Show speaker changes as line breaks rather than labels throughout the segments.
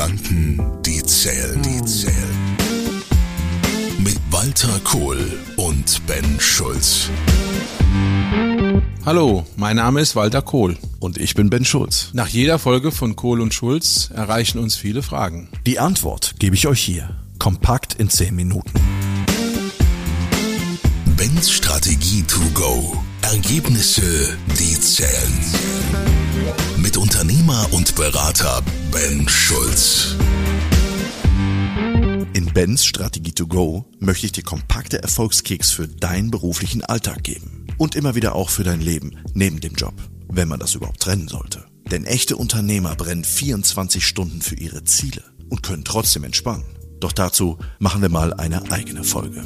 Gedanken, die zählen. Die zählen. Mit Walter Kohl und Ben Schulz.
Hallo, mein Name ist Walter Kohl.
Und ich bin Ben Schulz.
Nach jeder Folge von Kohl und Schulz erreichen uns viele Fragen.
Die Antwort gebe ich euch hier. Kompakt in 10 Minuten.
Bens Strategie to go. Ergebnisse, die zählen. Mit Unternehmer und Berater Ben Schulz.
In Bens Strategie to go möchte ich dir kompakte Erfolgskicks für deinen beruflichen Alltag geben. Und immer wieder auch für dein Leben neben dem Job, wenn man das überhaupt trennen sollte. Denn echte Unternehmer brennen 24 Stunden für ihre Ziele und können trotzdem entspannen. Doch dazu machen wir mal eine eigene Folge.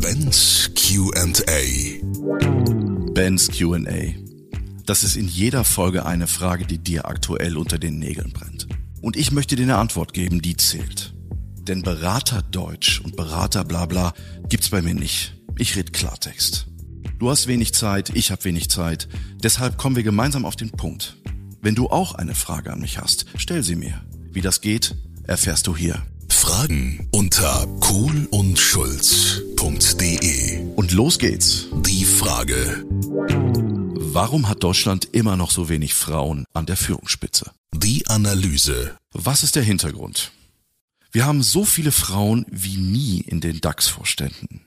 Bens QA.
Bens QA. Das ist in jeder Folge eine Frage, die dir aktuell unter den Nägeln brennt. Und ich möchte dir eine Antwort geben, die zählt. Denn Berater Deutsch und Berater Blabla gibt's bei mir nicht. Ich red Klartext. Du hast wenig Zeit, ich habe wenig Zeit. Deshalb kommen wir gemeinsam auf den Punkt. Wenn du auch eine Frage an mich hast, stell sie mir. Wie das geht, erfährst du hier.
Fragen unter kohlundschulz.de.
Und los geht's.
Die Frage.
Warum hat Deutschland immer noch so wenig Frauen an der Führungsspitze?
Die Analyse.
Was ist der Hintergrund? Wir haben so viele Frauen wie nie in den DAX-Vorständen.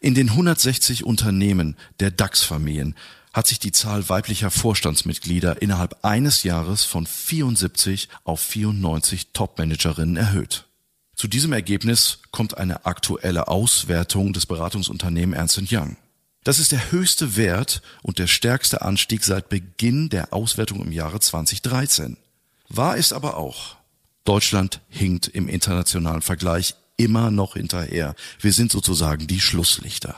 In den 160 Unternehmen der DAX-Familien hat sich die Zahl weiblicher Vorstandsmitglieder innerhalb eines Jahres von 74 auf 94 Top-Managerinnen erhöht. Zu diesem Ergebnis kommt eine aktuelle Auswertung des Beratungsunternehmens Ernst Young. Das ist der höchste Wert und der stärkste Anstieg seit Beginn der Auswertung im Jahre 2013. Wahr ist aber auch, Deutschland hinkt im internationalen Vergleich immer noch hinterher. Wir sind sozusagen die Schlusslichter.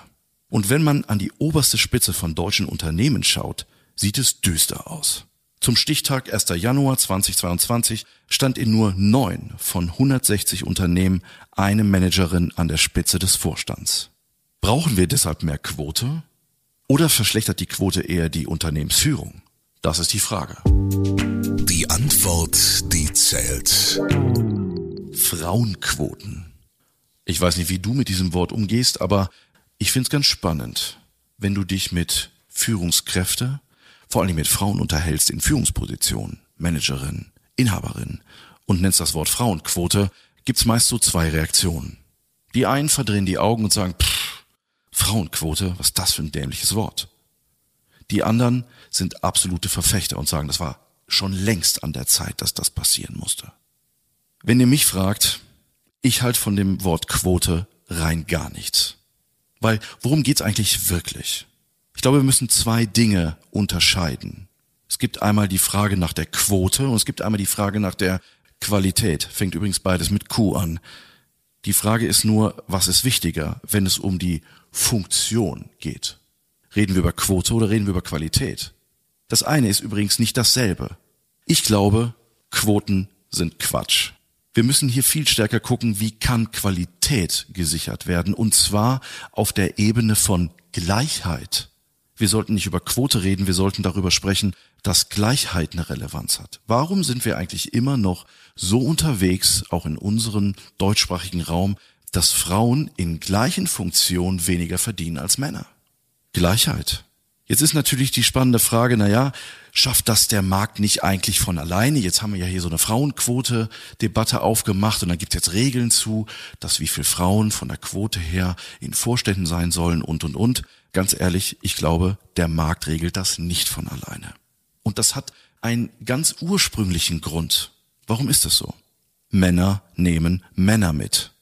Und wenn man an die oberste Spitze von deutschen Unternehmen schaut, sieht es düster aus. Zum Stichtag 1. Januar 2022 stand in nur neun von 160 Unternehmen eine Managerin an der Spitze des Vorstands. Brauchen wir deshalb mehr Quote? Oder verschlechtert die Quote eher die Unternehmensführung? Das ist die Frage.
Die Antwort, die zählt.
Frauenquoten. Ich weiß nicht, wie du mit diesem Wort umgehst, aber ich find's ganz spannend, wenn du dich mit Führungskräfte, vor allem mit Frauen unterhältst in Führungspositionen, Managerin, Inhaberin und nennst das Wort Frauenquote, gibt's meist so zwei Reaktionen. Die einen verdrehen die Augen und sagen, pff, Frauenquote, was das für ein dämliches Wort? Die anderen sind absolute Verfechter und sagen, das war schon längst an der Zeit, dass das passieren musste. Wenn ihr mich fragt, ich halte von dem Wort Quote rein gar nichts. Weil worum geht's eigentlich wirklich? Ich glaube, wir müssen zwei Dinge unterscheiden. Es gibt einmal die Frage nach der Quote und es gibt einmal die Frage nach der Qualität. Fängt übrigens beides mit Q an. Die Frage ist nur, was ist wichtiger, wenn es um die Funktion geht? Reden wir über Quote oder reden wir über Qualität? Das eine ist übrigens nicht dasselbe. Ich glaube, Quoten sind Quatsch. Wir müssen hier viel stärker gucken, wie kann Qualität gesichert werden, und zwar auf der Ebene von Gleichheit. Wir sollten nicht über Quote reden, wir sollten darüber sprechen, dass Gleichheit eine Relevanz hat. Warum sind wir eigentlich immer noch so unterwegs, auch in unserem deutschsprachigen Raum, dass Frauen in gleichen Funktionen weniger verdienen als Männer? Gleichheit. Jetzt ist natürlich die spannende Frage, na ja, schafft das der Markt nicht eigentlich von alleine? Jetzt haben wir ja hier so eine Frauenquote-Debatte aufgemacht und dann gibt es jetzt Regeln zu, dass wie viel Frauen von der Quote her in Vorständen sein sollen und, und, und. Ganz ehrlich, ich glaube, der Markt regelt das nicht von alleine. Und das hat einen ganz ursprünglichen Grund. Warum ist das so? Männer nehmen Männer mit.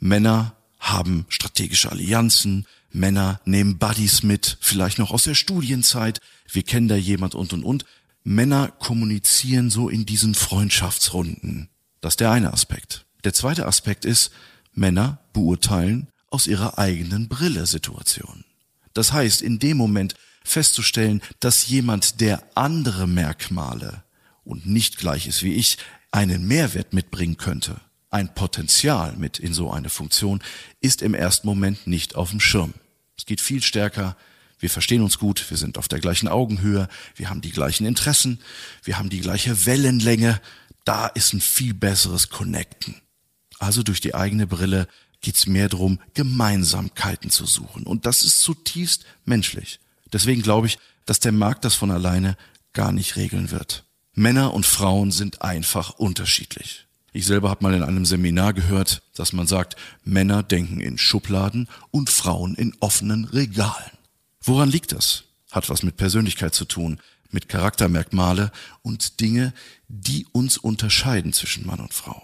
Männer haben strategische Allianzen, Männer nehmen Buddies mit, vielleicht noch aus der Studienzeit, wir kennen da jemand und und und. Männer kommunizieren so in diesen Freundschaftsrunden. Das ist der eine Aspekt. Der zweite Aspekt ist, Männer beurteilen aus ihrer eigenen Brille Situation. Das heißt, in dem Moment festzustellen, dass jemand, der andere Merkmale und nicht gleich ist wie ich, einen Mehrwert mitbringen könnte, ein Potenzial mit in so eine Funktion, ist im ersten Moment nicht auf dem Schirm. Es geht viel stärker, wir verstehen uns gut, wir sind auf der gleichen Augenhöhe, wir haben die gleichen Interessen, wir haben die gleiche Wellenlänge. da ist ein viel besseres Connecten. Also durch die eigene Brille geht's mehr darum, Gemeinsamkeiten zu suchen. Und das ist zutiefst menschlich. Deswegen glaube ich, dass der Markt das von alleine gar nicht regeln wird. Männer und Frauen sind einfach unterschiedlich. Ich selber habe mal in einem Seminar gehört, dass man sagt, Männer denken in Schubladen und Frauen in offenen Regalen. Woran liegt das? Hat was mit Persönlichkeit zu tun, mit Charaktermerkmale und Dinge, die uns unterscheiden zwischen Mann und Frau.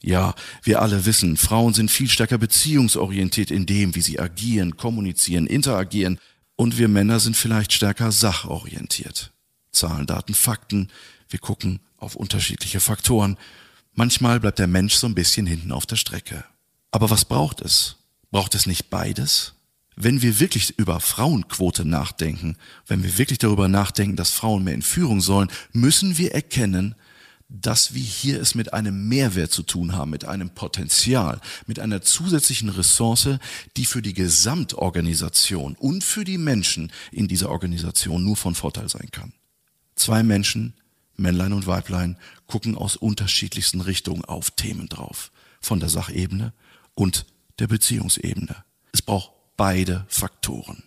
Ja, wir alle wissen, Frauen sind viel stärker beziehungsorientiert in dem, wie sie agieren, kommunizieren, interagieren, und wir Männer sind vielleicht stärker sachorientiert. Zahlen, Daten, Fakten, wir gucken auf unterschiedliche Faktoren. Manchmal bleibt der Mensch so ein bisschen hinten auf der Strecke. Aber was braucht es? Braucht es nicht beides? Wenn wir wirklich über Frauenquote nachdenken, wenn wir wirklich darüber nachdenken, dass Frauen mehr in Führung sollen, müssen wir erkennen, dass wir hier es mit einem Mehrwert zu tun haben, mit einem Potenzial, mit einer zusätzlichen Ressource, die für die Gesamtorganisation und für die Menschen in dieser Organisation nur von Vorteil sein kann. Zwei Menschen, Männlein und Weiblein, gucken aus unterschiedlichsten Richtungen auf Themen drauf, von der Sachebene und der Beziehungsebene. Es braucht beide Faktoren.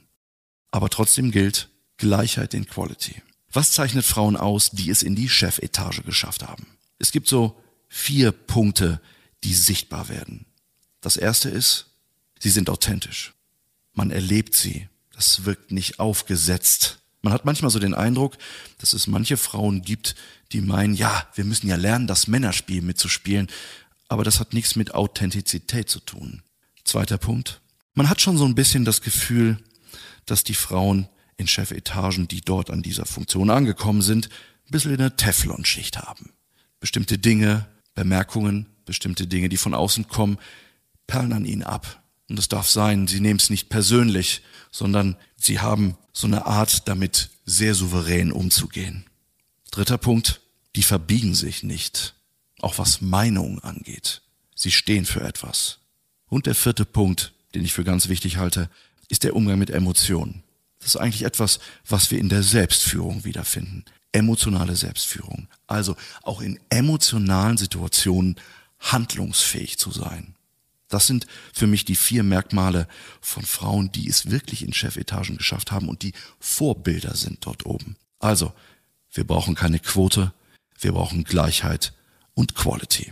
Aber trotzdem gilt Gleichheit in Quality. Was zeichnet Frauen aus, die es in die Chefetage geschafft haben? Es gibt so vier Punkte, die sichtbar werden. Das erste ist, sie sind authentisch. Man erlebt sie. Das wirkt nicht aufgesetzt. Man hat manchmal so den Eindruck, dass es manche Frauen gibt, die meinen, ja, wir müssen ja lernen, das Männerspiel mitzuspielen. Aber das hat nichts mit Authentizität zu tun. Zweiter Punkt. Man hat schon so ein bisschen das Gefühl, dass die Frauen in Chefetagen, die dort an dieser Funktion angekommen sind, ein bisschen eine Teflonschicht haben. Bestimmte Dinge, Bemerkungen, bestimmte Dinge, die von außen kommen, perlen an ihnen ab. Und es darf sein, sie nehmen es nicht persönlich, sondern sie haben so eine Art, damit sehr souverän umzugehen. Dritter Punkt, die verbiegen sich nicht, auch was Meinungen angeht. Sie stehen für etwas. Und der vierte Punkt, den ich für ganz wichtig halte, ist der Umgang mit Emotionen. Das ist eigentlich etwas, was wir in der Selbstführung wiederfinden. Emotionale Selbstführung. Also auch in emotionalen Situationen handlungsfähig zu sein. Das sind für mich die vier Merkmale von Frauen, die es wirklich in Chefetagen geschafft haben und die Vorbilder sind dort oben. Also, wir brauchen keine Quote, wir brauchen Gleichheit und Quality.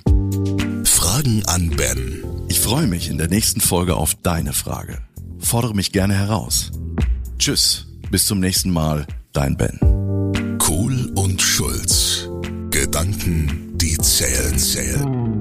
Fragen an Ben.
Ich freue mich in der nächsten Folge auf deine Frage. Fordere mich gerne heraus. Tschüss, bis zum nächsten Mal, dein Ben.
Kohl und Schulz. Gedanken, die zählen, zählen.